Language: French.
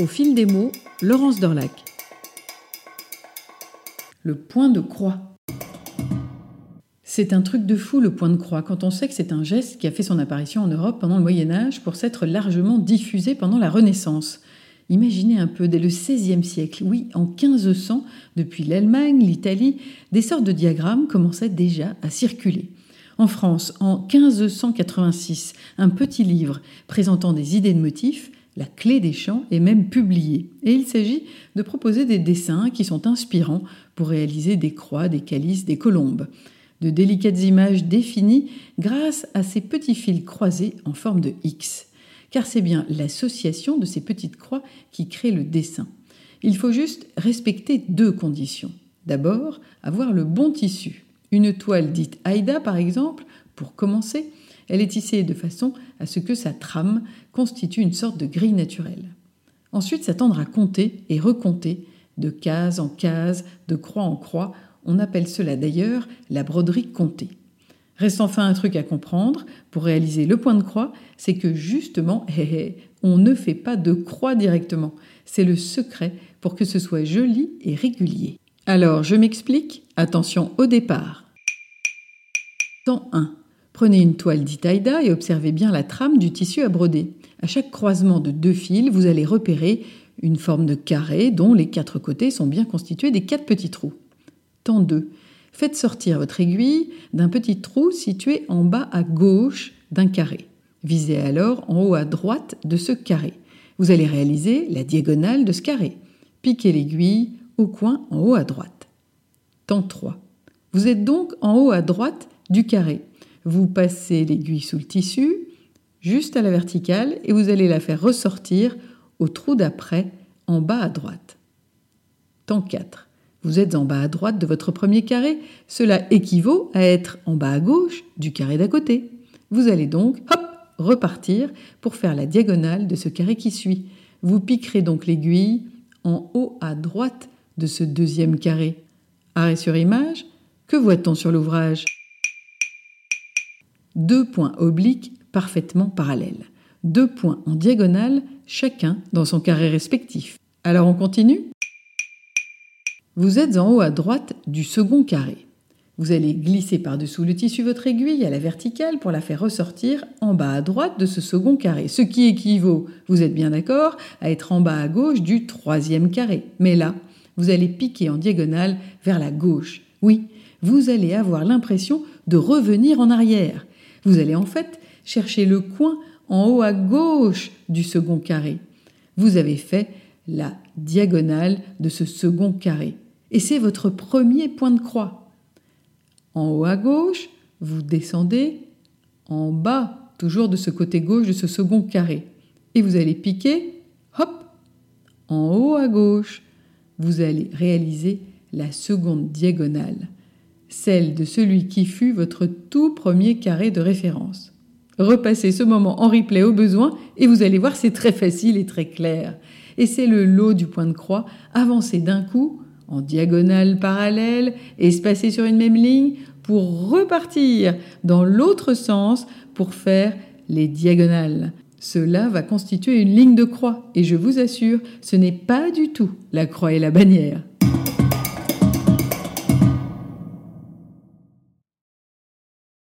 Au fil des mots, Laurence Dorlac. Le point de croix. C'est un truc de fou le point de croix quand on sait que c'est un geste qui a fait son apparition en Europe pendant le Moyen Âge pour s'être largement diffusé pendant la Renaissance. Imaginez un peu, dès le XVIe siècle, oui, en 1500, depuis l'Allemagne, l'Italie, des sortes de diagrammes commençaient déjà à circuler. En France, en 1586, un petit livre présentant des idées de motifs, La clé des champs, est même publié. Et il s'agit de proposer des dessins qui sont inspirants pour réaliser des croix, des calices, des colombes. De délicates images définies grâce à ces petits fils croisés en forme de X car c'est bien l'association de ces petites croix qui crée le dessin. Il faut juste respecter deux conditions. D'abord, avoir le bon tissu. Une toile dite Aïda, par exemple, pour commencer, elle est tissée de façon à ce que sa trame constitue une sorte de grille naturelle. Ensuite, s'attendre à compter et recompter, de case en case, de croix en croix. On appelle cela d'ailleurs la broderie comptée. Reste enfin un truc à comprendre pour réaliser le point de croix, c'est que justement, on ne fait pas de croix directement. C'est le secret pour que ce soit joli et régulier. Alors, je m'explique. Attention au départ. Temps 1. Prenez une toile d'Itaïda et observez bien la trame du tissu à broder. À chaque croisement de deux fils, vous allez repérer une forme de carré dont les quatre côtés sont bien constitués des quatre petits trous. Temps 2. Faites sortir votre aiguille d'un petit trou situé en bas à gauche d'un carré. Visez alors en haut à droite de ce carré. Vous allez réaliser la diagonale de ce carré. Piquez l'aiguille au coin en haut à droite. Temps 3. Vous êtes donc en haut à droite du carré. Vous passez l'aiguille sous le tissu, juste à la verticale, et vous allez la faire ressortir au trou d'après, en bas à droite. Temps 4. Vous êtes en bas à droite de votre premier carré. Cela équivaut à être en bas à gauche du carré d'à côté. Vous allez donc, hop, repartir pour faire la diagonale de ce carré qui suit. Vous piquerez donc l'aiguille en haut à droite de ce deuxième carré. Arrêt sur image, que voit-on sur l'ouvrage? Deux points obliques parfaitement parallèles. Deux points en diagonale, chacun dans son carré respectif. Alors on continue? Vous êtes en haut à droite du second carré. Vous allez glisser par-dessous le tissu votre aiguille à la verticale pour la faire ressortir en bas à droite de ce second carré, ce qui équivaut, vous êtes bien d'accord, à être en bas à gauche du troisième carré. Mais là, vous allez piquer en diagonale vers la gauche. Oui, vous allez avoir l'impression de revenir en arrière. Vous allez en fait chercher le coin en haut à gauche du second carré. Vous avez fait la diagonale de ce second carré et c'est votre premier point de croix. En haut à gauche, vous descendez en bas, toujours de ce côté gauche de ce second carré, et vous allez piquer, hop, en haut à gauche. Vous allez réaliser la seconde diagonale, celle de celui qui fut votre tout premier carré de référence. Repassez ce moment en replay au besoin et vous allez voir, c'est très facile et très clair. Et c'est le lot du point de croix, avancé d'un coup en diagonale parallèle, espacée sur une même ligne, pour repartir dans l'autre sens pour faire les diagonales. Cela va constituer une ligne de croix, et je vous assure, ce n'est pas du tout la croix et la bannière.